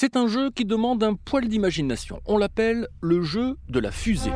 C'est un jeu qui demande un poil d'imagination. On l'appelle le jeu de la fusée.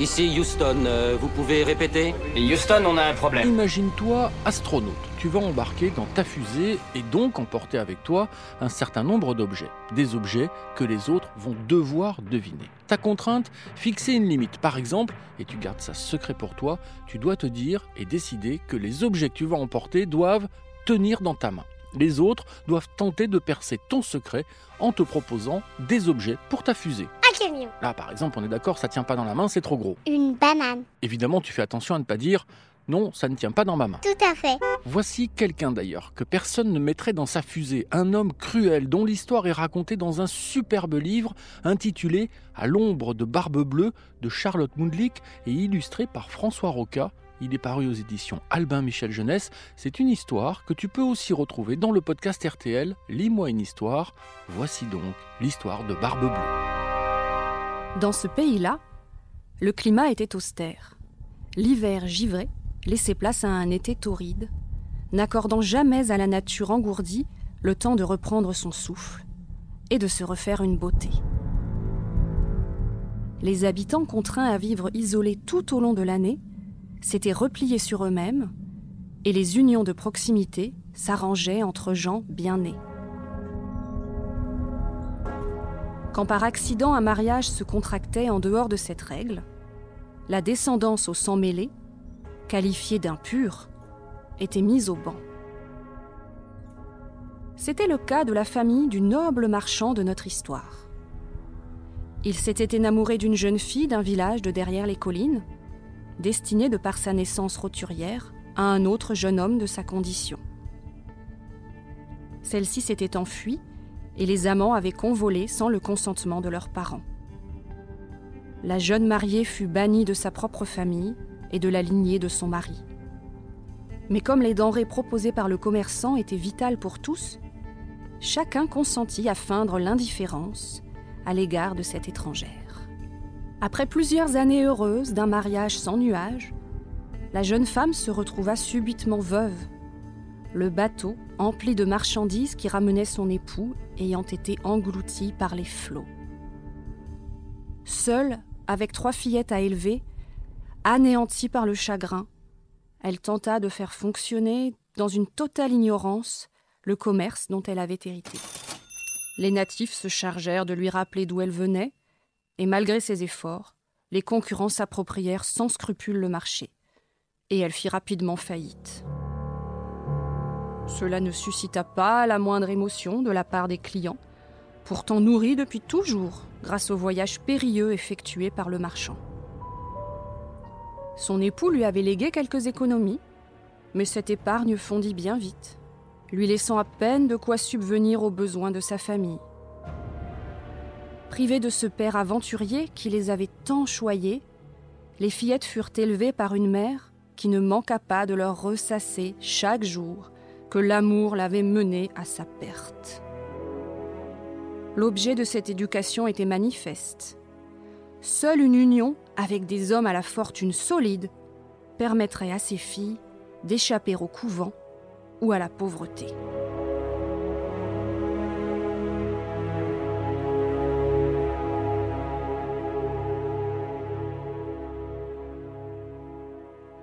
Ici Houston, euh, vous pouvez répéter? Houston, on a un problème. Imagine-toi astronaute. Tu vas embarquer dans ta fusée et donc emporter avec toi un certain nombre d'objets. Des objets que les autres vont devoir deviner. Ta contrainte, fixer une limite. Par exemple, et tu gardes ça secret pour toi, tu dois te dire et décider que les objets que tu vas emporter doivent tenir dans ta main. Les autres doivent tenter de percer ton secret en te proposant des objets pour ta fusée. Un camion. Là, par exemple, on est d'accord, ça tient pas dans la main, c'est trop gros. Une banane. Évidemment, tu fais attention à ne pas dire non, ça ne tient pas dans ma main. Tout à fait. Voici quelqu'un d'ailleurs que personne ne mettrait dans sa fusée, un homme cruel dont l'histoire est racontée dans un superbe livre intitulé À l'ombre de Barbe Bleue de Charlotte Mundlik et illustré par François Roca. Il est paru aux éditions Albin Michel Jeunesse. C'est une histoire que tu peux aussi retrouver dans le podcast RTL Lis-moi une histoire. Voici donc l'histoire de Barbe Bleue. Dans ce pays-là, le climat était austère. L'hiver givré laissait place à un été torride, n'accordant jamais à la nature engourdie le temps de reprendre son souffle et de se refaire une beauté. Les habitants contraints à vivre isolés tout au long de l'année s'étaient repliés sur eux-mêmes et les unions de proximité s'arrangeaient entre gens bien nés. Quand par accident un mariage se contractait en dehors de cette règle, la descendance au sang mêlé, qualifiée d'impure, était mise au banc. C'était le cas de la famille du noble marchand de notre histoire. Il s'était énamouré d'une jeune fille d'un village de derrière les collines, destinée de par sa naissance roturière à un autre jeune homme de sa condition. Celle-ci s'était enfuie et les amants avaient convolé sans le consentement de leurs parents. La jeune mariée fut bannie de sa propre famille et de la lignée de son mari. Mais comme les denrées proposées par le commerçant étaient vitales pour tous, chacun consentit à feindre l'indifférence à l'égard de cette étrangère. Après plusieurs années heureuses d'un mariage sans nuages, la jeune femme se retrouva subitement veuve, le bateau, empli de marchandises qui ramenait son époux, ayant été englouti par les flots. Seule, avec trois fillettes à élever, anéantie par le chagrin, elle tenta de faire fonctionner, dans une totale ignorance, le commerce dont elle avait hérité. Les natifs se chargèrent de lui rappeler d'où elle venait, et malgré ses efforts, les concurrents s'approprièrent sans scrupule le marché, et elle fit rapidement faillite. Cela ne suscita pas la moindre émotion de la part des clients, pourtant nourris depuis toujours grâce au voyage périlleux effectué par le marchand. Son époux lui avait légué quelques économies, mais cette épargne fondit bien vite, lui laissant à peine de quoi subvenir aux besoins de sa famille. Privées de ce père aventurier qui les avait tant choyées, les fillettes furent élevées par une mère qui ne manqua pas de leur ressasser chaque jour que l'amour l'avait mené à sa perte. L'objet de cette éducation était manifeste. Seule une union avec des hommes à la fortune solide permettrait à ces filles d'échapper au couvent ou à la pauvreté.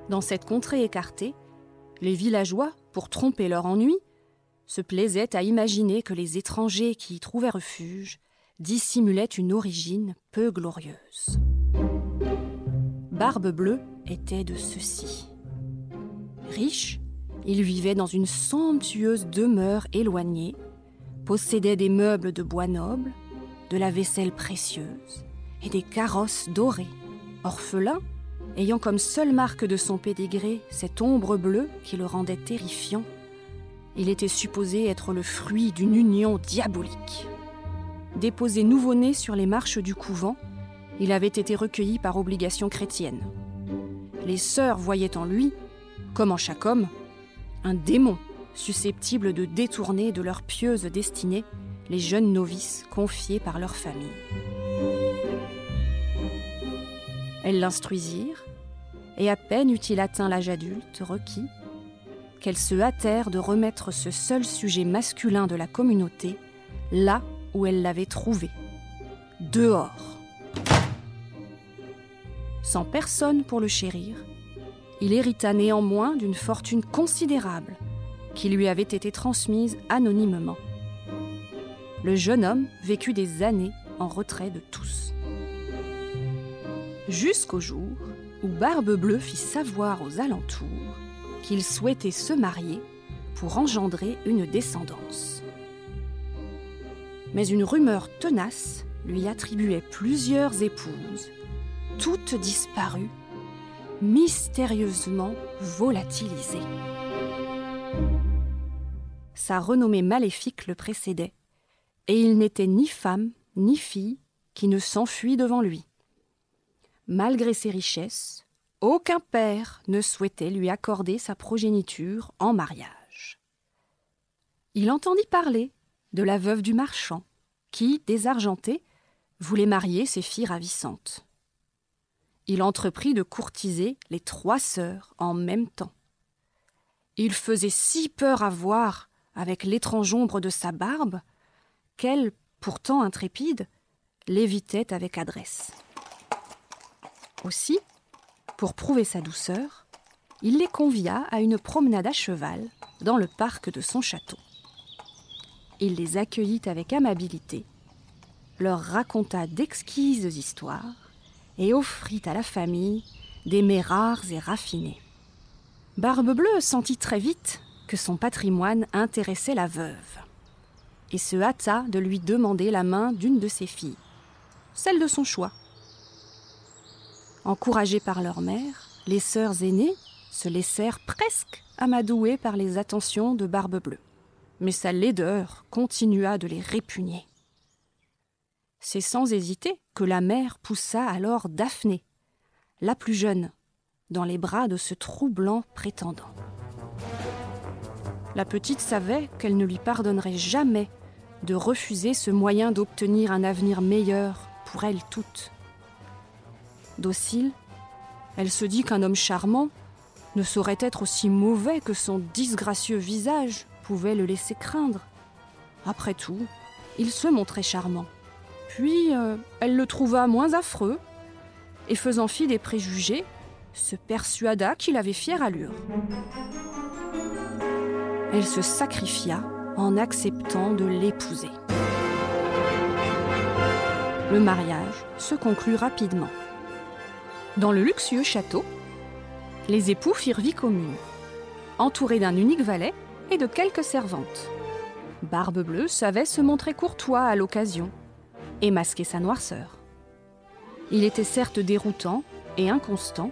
Dans cette contrée écartée, les villageois, pour tromper leur ennui, se plaisaient à imaginer que les étrangers qui y trouvaient refuge dissimulaient une origine peu glorieuse. Barbe Bleue était de ceux-ci. Riche, il vivait dans une somptueuse demeure éloignée, possédait des meubles de bois noble, de la vaisselle précieuse et des carrosses dorées. Orphelin, ayant comme seule marque de son pédigré cette ombre bleue qui le rendait terrifiant, il était supposé être le fruit d'une union diabolique. Déposé nouveau-né sur les marches du couvent, il avait été recueilli par obligation chrétienne. Les sœurs voyaient en lui, comme en chaque homme, un démon susceptible de détourner de leur pieuse destinée les jeunes novices confiés par leur famille. Elles l'instruisirent, et à peine eut-il atteint l'âge adulte requis, qu'elles se hâtèrent de remettre ce seul sujet masculin de la communauté là où elles l'avaient trouvé, dehors. Sans personne pour le chérir, il hérita néanmoins d'une fortune considérable qui lui avait été transmise anonymement. Le jeune homme vécut des années en retrait de tous. Jusqu'au jour où Barbe Bleue fit savoir aux alentours qu'il souhaitait se marier pour engendrer une descendance. Mais une rumeur tenace lui attribuait plusieurs épouses, toutes disparues, mystérieusement volatilisées. Sa renommée maléfique le précédait, et il n'était ni femme ni fille qui ne s'enfuit devant lui. Malgré ses richesses, aucun père ne souhaitait lui accorder sa progéniture en mariage. Il entendit parler de la veuve du marchand, qui, désargentée, voulait marier ses filles ravissantes. Il entreprit de courtiser les trois sœurs en même temps. Il faisait si peur à voir avec l'étrange ombre de sa barbe qu'elle, pourtant intrépide, l'évitait avec adresse. Aussi, pour prouver sa douceur, il les convia à une promenade à cheval dans le parc de son château. Il les accueillit avec amabilité, leur raconta d'exquises histoires et offrit à la famille des mets rares et raffinés. Barbe Bleue sentit très vite que son patrimoine intéressait la veuve et se hâta de lui demander la main d'une de ses filles, celle de son choix. Encouragées par leur mère, les sœurs aînées se laissèrent presque amadouer par les attentions de Barbe Bleue. Mais sa laideur continua de les répugner. C'est sans hésiter que la mère poussa alors Daphné, la plus jeune, dans les bras de ce troublant prétendant. La petite savait qu'elle ne lui pardonnerait jamais de refuser ce moyen d'obtenir un avenir meilleur pour elles toutes. Docile, elle se dit qu'un homme charmant ne saurait être aussi mauvais que son disgracieux visage pouvait le laisser craindre. Après tout, il se montrait charmant. Puis euh, elle le trouva moins affreux, et faisant fi des préjugés, se persuada qu'il avait fière allure. Elle se sacrifia en acceptant de l'épouser. Le mariage se conclut rapidement. Dans le luxueux château, les époux firent vie commune, entourés d'un unique valet et de quelques servantes. Barbe Bleue savait se montrer courtois à l'occasion et masquer sa noirceur. Il était certes déroutant et inconstant,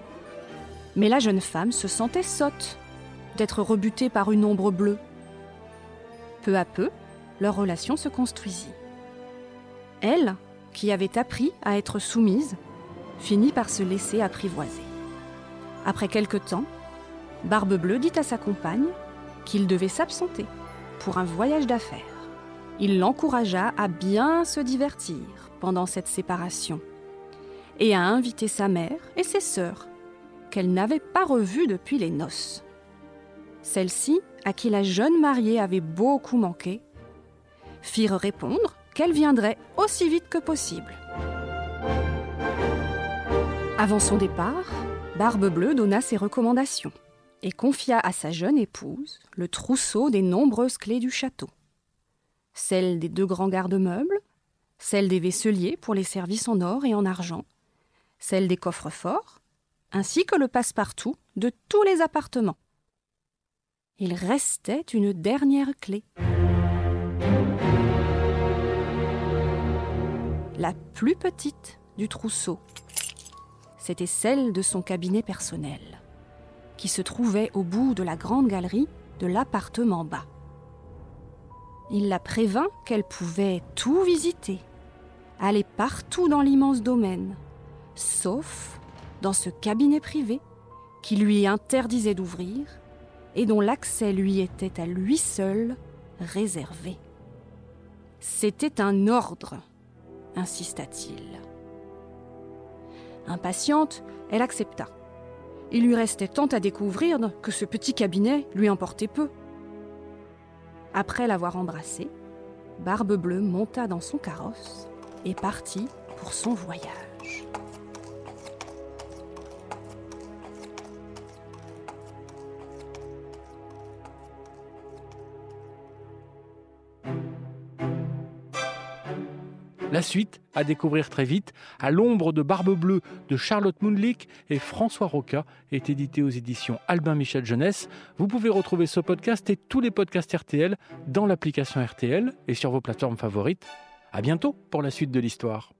mais la jeune femme se sentait sotte d'être rebutée par une ombre bleue peu à peu, leur relation se construisit. Elle, qui avait appris à être soumise, finit par se laisser apprivoiser. Après quelque temps, Barbe Bleue dit à sa compagne qu'il devait s'absenter pour un voyage d'affaires. Il l'encouragea à bien se divertir pendant cette séparation et à inviter sa mère et ses sœurs, qu'elle n'avait pas revues depuis les noces. Celle-ci à qui la jeune mariée avait beaucoup manqué, firent répondre qu'elle viendrait aussi vite que possible. Avant son départ, Barbe Bleue donna ses recommandations et confia à sa jeune épouse le trousseau des nombreuses clés du château. Celle des deux grands garde-meubles, celle des vaisseliers pour les services en or et en argent, celle des coffres forts, ainsi que le passe-partout de tous les appartements il restait une dernière clé. La plus petite du trousseau. C'était celle de son cabinet personnel, qui se trouvait au bout de la grande galerie de l'appartement bas. Il la prévint qu'elle pouvait tout visiter, aller partout dans l'immense domaine, sauf dans ce cabinet privé qui lui interdisait d'ouvrir et dont l'accès lui était à lui seul réservé. C'était un ordre, insista-t-il. Impatiente, elle accepta. Il lui restait tant à découvrir que ce petit cabinet lui importait peu. Après l'avoir embrassé, Barbe Bleue monta dans son carrosse et partit pour son voyage. La suite à découvrir très vite, à l'ombre de Barbe Bleue de Charlotte Mundlich et François Roca, est édité aux éditions Albin Michel Jeunesse. Vous pouvez retrouver ce podcast et tous les podcasts RTL dans l'application RTL et sur vos plateformes favorites. À bientôt pour la suite de l'histoire.